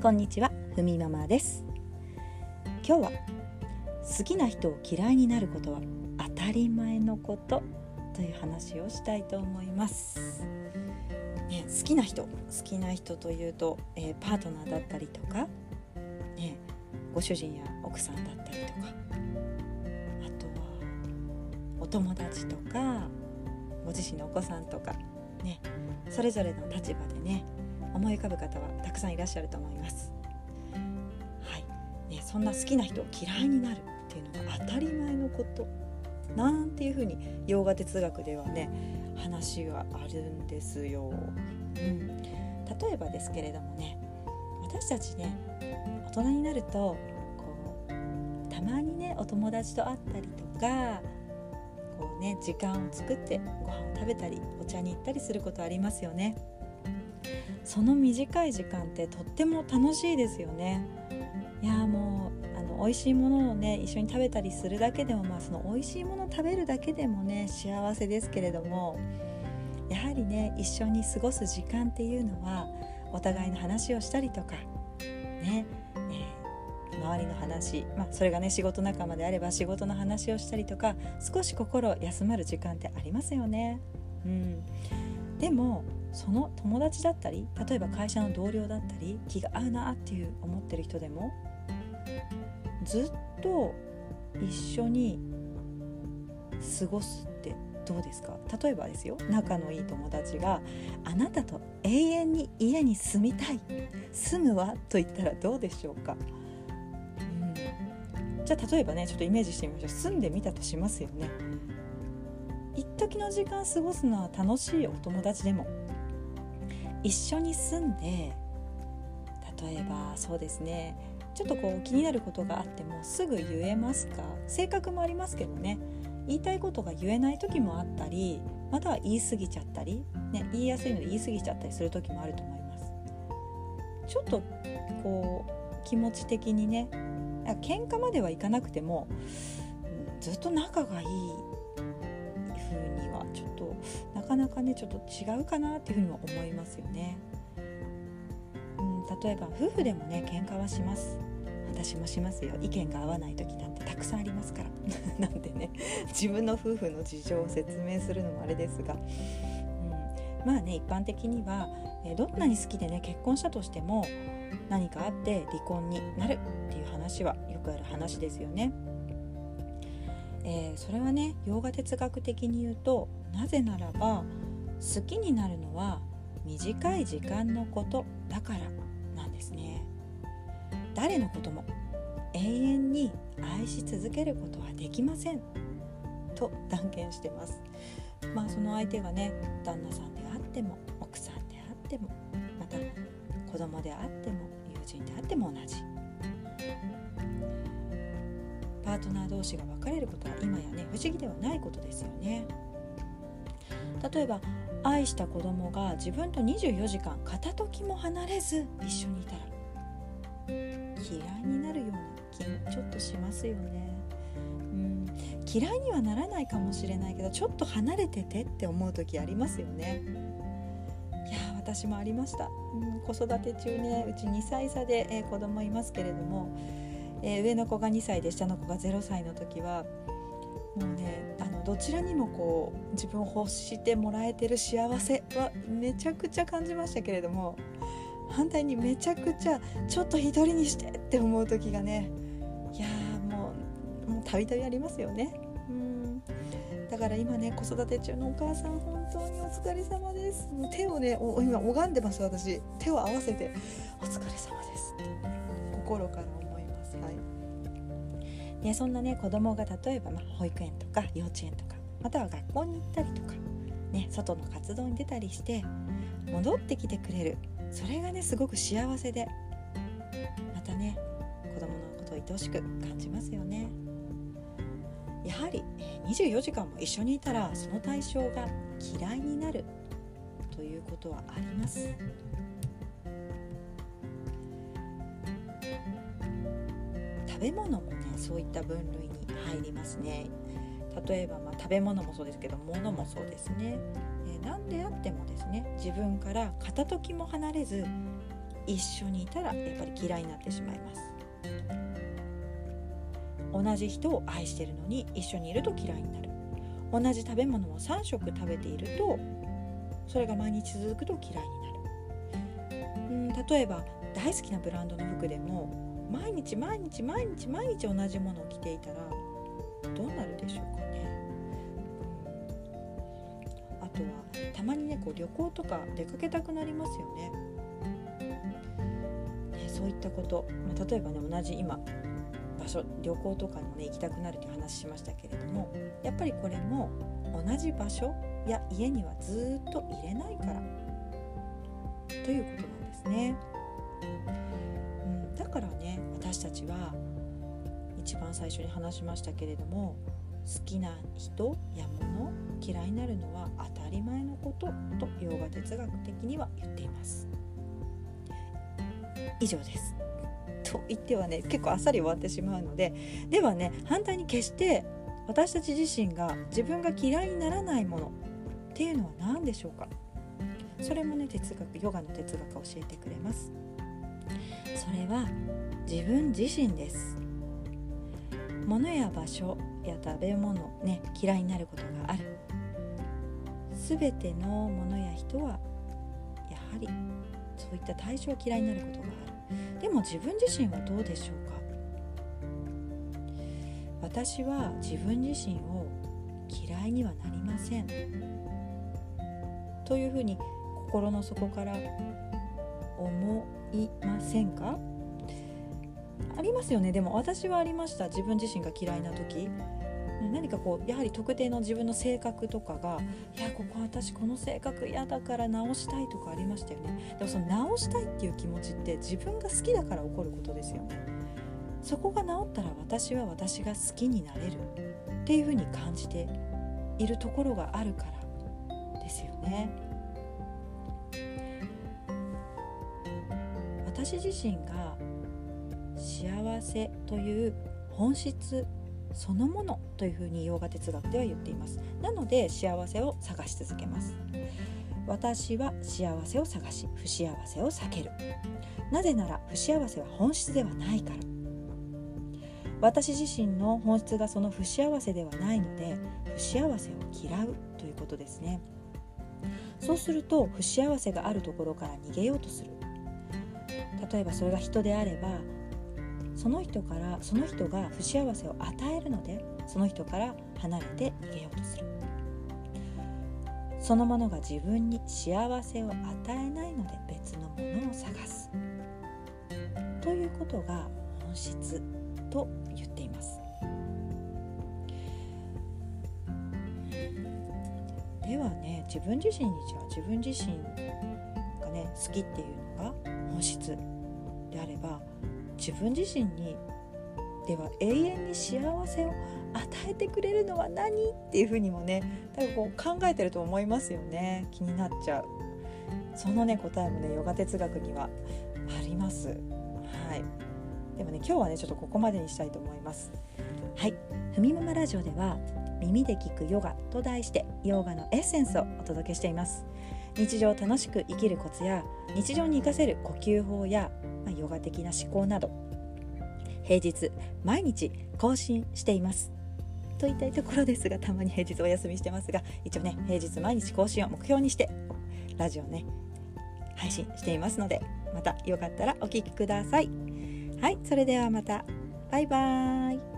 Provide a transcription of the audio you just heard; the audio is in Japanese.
こんにちはふみママです。今日は好きな人を嫌いになることは当たり前のことという話をしたいと思います、ね、好きな人好きな人というと、えー、パートナーだったりとか、ね、ご主人や奥さんだったりとかあとはお友達とかご自身のお子さんとかねそれぞれの立場でね思い浮かぶ方はたくさんいらっしゃると思います。はいね、そんな好きな人を嫌いになるっていうのが当たり前のことなんていうふうに洋画哲学ではね話があるんですよ。うん、例えばですけれどもね私たちね大人になるとこうたまにねお友達と会ったりとかこうね時間を作ってご飯を食べたりお茶に行ったりすることありますよね。その短い時間ってとっても楽しいですよねいやもうあの美味しいものをね一緒に食べたりするだけでもまあその美味しいもの食べるだけでもね幸せですけれどもやはりね一緒に過ごす時間っていうのはお互いの話をしたりとかね、えー、周りの話、まあ、それがね仕事仲間であれば仕事の話をしたりとか少し心休まる時間ってありますよね。うん、でもその友達だったり例えば会社の同僚だったり気が合うなっていう思ってる人でもずっと一緒に過ごすってどうですか？例えばですよ仲のいい友達があなたと永遠に家に住みたい住むわと言ったらどうでしょうか、うん、じゃあ例えばねちょっとイメージしてみましょう。住んでみたとしますよね。一時の時間過ごすのは楽しいお友達でも。一緒に住んで例えばそうですね。ちょっとこう気になることがあってもすぐ言えますか？性格もありますけどね。言いたいことが言えない時もあったりまたは言い過ぎちゃったり、ね、言いやすいの言い過ぎちゃったりする時もあると思います。ちょっとこう気持ち的にね喧嘩まではいかなくてもずっと仲がいいかなかねちょっと違うかなっていうふうにも思いますよね。うん、例えば夫婦でもね喧嘩はします私もしますよ意見が合わない時なんてたくさんありますから なんでね自分の夫婦の事情を説明するのもあれですが、うん、まあね一般的には、えどんなに好きでね結婚したとしても何かあって離婚になるっていう話はよくある話ですよね。えー、それはね洋画哲学的に言うとなぜならば好きになるのは短い時間のことだからなんですね。誰のことも永遠に愛し続けることはできませんと断言してます。まあその相手がね旦那さんであっても奥さんであってもまた子供であっても友人であっても同じ。パートナー同士が別れることは今やね不思議ではないことですよね。例えば愛した子供が自分と24時間片時も離れず一緒にいたら嫌いになるような気もちょっとしますよね。うん。嫌いにはならないかもしれないけどちょっと離れててって思う時ありますよね。いや私もありました、うん、子育て中ねうち2歳差で、えー、子供いますけれどもえ、上の子が2歳で下の子が0歳の時はもうねあのどちらにもこう自分を欲してもらえてる幸せはめちゃくちゃ感じましたけれども反対にめちゃくちゃちょっと一人にしてって思う時がねいやもうもうたびたびありますよね。うん。だから今ね子育て中のお母さん本当にお疲れ様です。もう手をね今拝んでます私。手を合わせてお疲れ様ですって。心から。ね、そんなね子供が例えば、ま保育園とか幼稚園とかまたは学校に行ったりとか、ね、外の活動に出たりして戻ってきてくれる。それがねすごく幸せでまたね子供のことを愛おしく感じますよね。やはり24時間も一緒にいたらその対象が嫌いになるということはあります。食べ物もねそういった分類に入りますね。例えば、まあ、食べ物もそうですけど物もそうですね、えー、何であってもですね自分から片時も離れず一緒にいたらやっぱり嫌いになってしまいます。同じ人を愛してるのに一緒にいると嫌いになる。同じ食べ物を3食食べているとそれが毎日続くと嫌いになる。うん例えば大好きなブランドの服でも毎日毎日毎日毎日同じものを着ていたらどうなるでしょうかね。あとはたまにねこう旅行とか出かけたくなりますよね。ねそういったこと、まあ、例えばね同じ今場所旅行とかにもね行きたくなるという話しましたけれどもやっぱりこれも同じ場所や家にはずっと入れないからということなんですね。一番最初に話しましたけれども好きな人や物嫌いになるのは当たり前のことと洋画哲学的には言っています。以上です。と言ってはね結構あっさり終わってしまうのでではね反対に決して私たち自身が自分が嫌いにならないものっていうのは何でしょうか。それもね哲学ヨガの哲学が教えてくれます。それは自分自身です。物や場所や食べ物ね嫌いになることがある。全てのものや人はやはりそういった対象を嫌いになることがある。でも自分自身はどうでしょうか？私は自分自身を嫌いにはなりません。というふうに心の底から思いませんか？ありますよね。でも私はありました。自分自身が嫌いな時。何かこうやはり特定の自分の性格とかがいやここ私この性格嫌だから直したいとかありましたよね。でもその直したいっていう気持ちって自分が好きだから起こることですよ。ねそこが治ったら私は私が好きになれるっていうふうに感じているところがあるからですよね。私自身が幸せという本質そのものというふうに洋画哲学では言っています。なので幸せを探し続けます。私は幸せを探し不幸せを避ける。なぜなら不幸せは本質ではないから。私自身の本質がその不幸せではないので不幸せを嫌うということですね。そうすると不幸せがあるところから逃げようとする。例えばそれが人であればその人からその人が不幸せを与えるのでその人から離れて逃げようとする。そのものが自分に幸せを与えないので別のものを探す。ということが本質と言っています。ではね自分自身にじゃあ自分自身がね好きっていうのが本質であれば自分自身にでは永遠に幸せを与えてくれるのは何っていうふうにもね多分こう考えてると思いますよね。気になっちゃう。そのね答えもねヨガ哲学にはあります。はい。でもね今日はねちょっとここまでにしたいと思います。はい。ふみママラジオでは耳で聞くヨガと題してヨガのエッセンスをお届けしています。日常を楽しく生きるコツや日常に活かせる呼吸法や、ま、ヨガ的な思考など平日毎日更新しています。と言いたいところですがたまに平日お休みしてますが一応ね平日毎日更新を目標にしてラジオね配信していますのでまたよかったらお聴きください。はいそれではまた。バイバーイ。